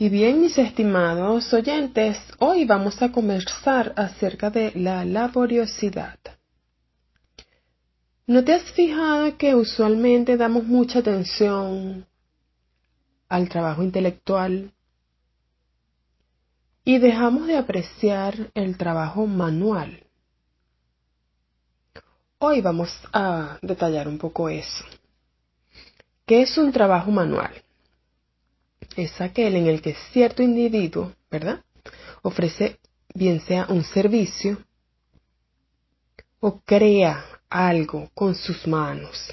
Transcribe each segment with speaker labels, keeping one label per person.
Speaker 1: Y bien, mis estimados oyentes, hoy vamos a conversar acerca de la laboriosidad. ¿No te has fijado que usualmente damos mucha atención al trabajo intelectual y dejamos de apreciar el trabajo manual? Hoy vamos a detallar un poco eso. ¿Qué es un trabajo manual? Es aquel en el que cierto individuo, ¿verdad? Ofrece bien sea un servicio o crea algo con sus manos.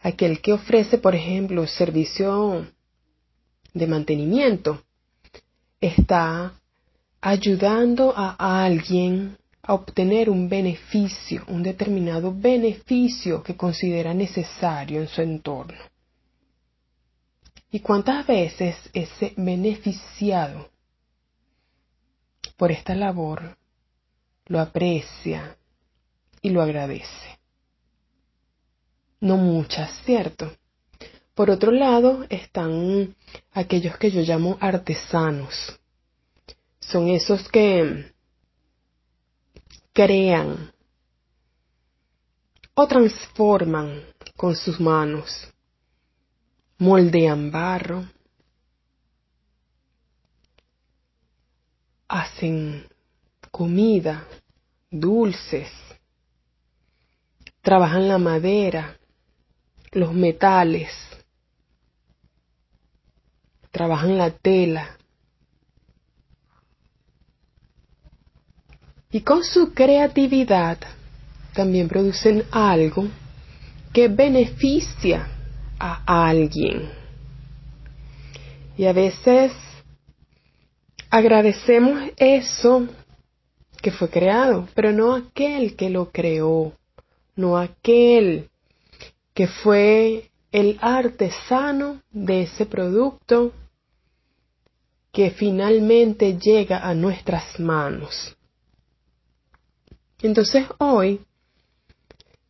Speaker 1: Aquel que ofrece, por ejemplo, servicio de mantenimiento, está ayudando a alguien a obtener un beneficio, un determinado beneficio que considera necesario en su entorno. ¿Y cuántas veces ese beneficiado por esta labor lo aprecia y lo agradece? No muchas, ¿cierto? Por otro lado están aquellos que yo llamo artesanos. Son esos que crean o transforman con sus manos moldean barro, hacen comida, dulces, trabajan la madera, los metales, trabajan la tela. Y con su creatividad también producen algo que beneficia a alguien. Y a veces agradecemos eso que fue creado, pero no aquel que lo creó, no aquel que fue el artesano de ese producto que finalmente llega a nuestras manos. Entonces hoy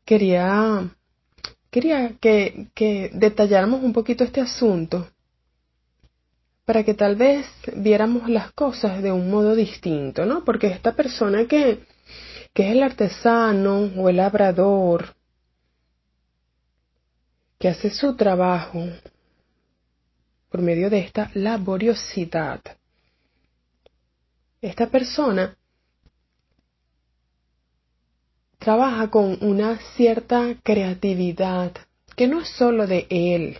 Speaker 1: quería quería que, que detalláramos un poquito este asunto para que tal vez viéramos las cosas de un modo distinto, ¿no? Porque esta persona que, que es el artesano o el labrador, que hace su trabajo por medio de esta laboriosidad, esta persona trabaja con una cierta creatividad que no es solo de él,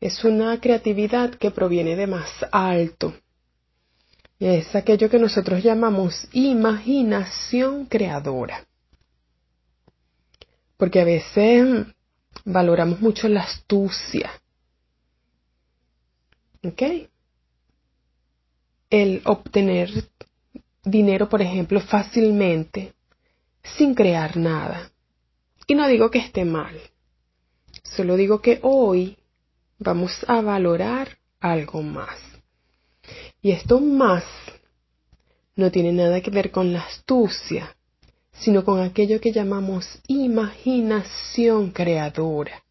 Speaker 1: es una creatividad que proviene de más alto. Y es aquello que nosotros llamamos imaginación creadora. Porque a veces valoramos mucho la astucia. ¿Ok? El obtener dinero, por ejemplo, fácilmente sin crear nada. Y no digo que esté mal, solo digo que hoy vamos a valorar algo más. Y esto más no tiene nada que ver con la astucia, sino con aquello que llamamos imaginación creadora.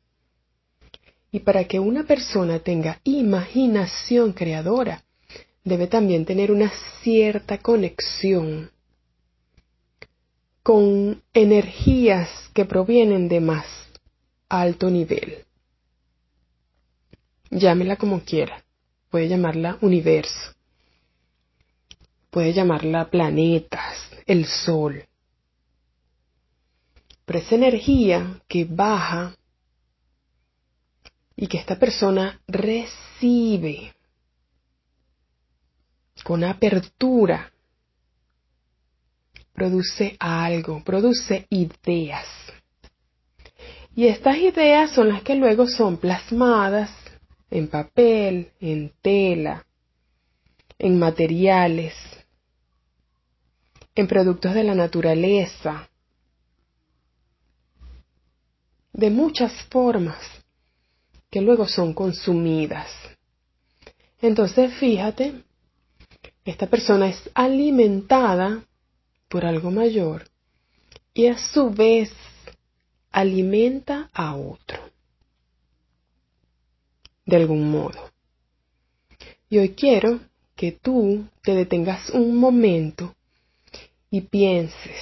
Speaker 1: Y para que una persona tenga imaginación creadora, debe también tener una cierta conexión con energías que provienen de más alto nivel. Llámela como quiera. Puede llamarla universo. Puede llamarla planetas, el sol. Pero esa energía que baja y que esta persona recibe con apertura produce algo, produce ideas. Y estas ideas son las que luego son plasmadas en papel, en tela, en materiales, en productos de la naturaleza, de muchas formas que luego son consumidas. Entonces, fíjate, esta persona es alimentada por algo mayor y a su vez alimenta a otro. De algún modo. Y hoy quiero que tú te detengas un momento y pienses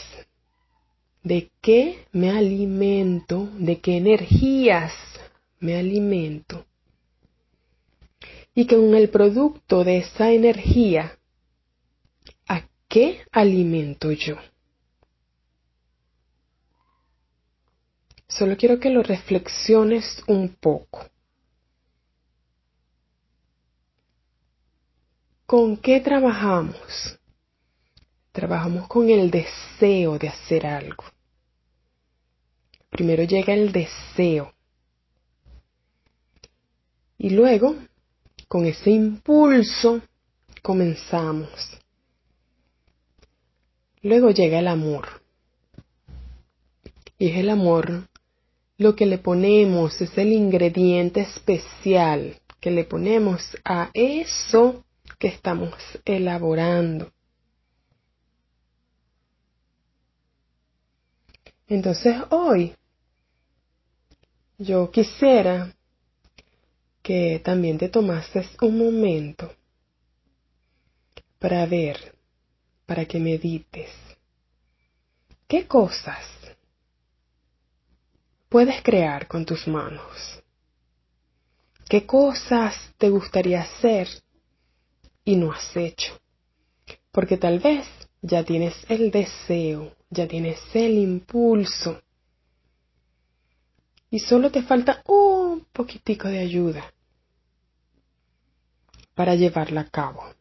Speaker 1: de qué me alimento, de qué energías me alimento. Y que con el producto de esa energía, ¿a qué alimento yo? Solo quiero que lo reflexiones un poco. ¿Con qué trabajamos? Trabajamos con el deseo de hacer algo. Primero llega el deseo. Y luego, con ese impulso, comenzamos. Luego llega el amor. Y es el amor lo que le ponemos, es el ingrediente especial que le ponemos a eso que estamos elaborando. Entonces hoy yo quisiera que también te tomases un momento para ver, para que medites, qué cosas puedes crear con tus manos, qué cosas te gustaría hacer y no has hecho. Porque tal vez ya tienes el deseo, ya tienes el impulso. Y solo te falta un poquitico de ayuda para llevarla a cabo.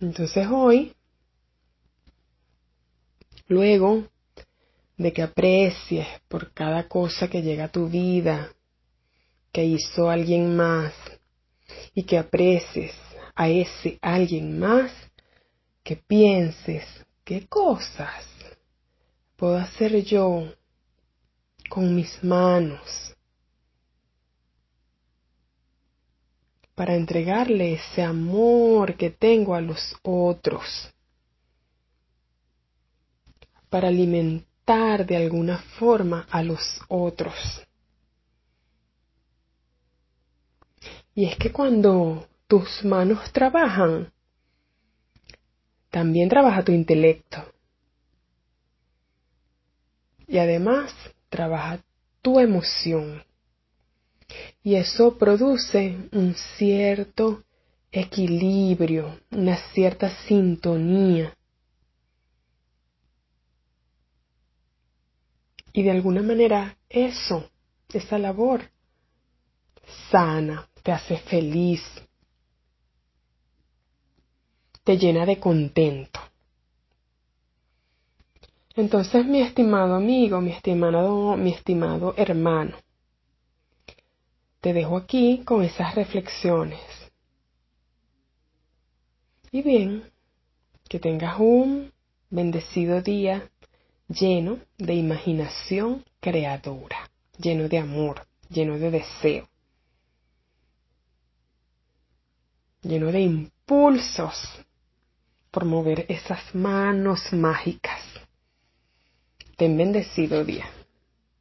Speaker 1: Entonces hoy, luego de que aprecies por cada cosa que llega a tu vida, que hizo alguien más y que aprecies a ese alguien más, que pienses qué cosas puedo hacer yo con mis manos para entregarle ese amor que tengo a los otros, para alimentar de alguna forma a los otros. Y es que cuando tus manos trabajan, también trabaja tu intelecto. Y además trabaja tu emoción. Y eso produce un cierto equilibrio, una cierta sintonía. Y de alguna manera eso, esa labor, sana, te hace feliz, te llena de contento. Entonces, mi estimado amigo, mi estimado, mi estimado hermano, te dejo aquí con esas reflexiones. Y bien, que tengas un bendecido día lleno de imaginación creadora, lleno de amor, lleno de deseo. lleno de impulsos por mover esas manos mágicas. Ten bendecido día.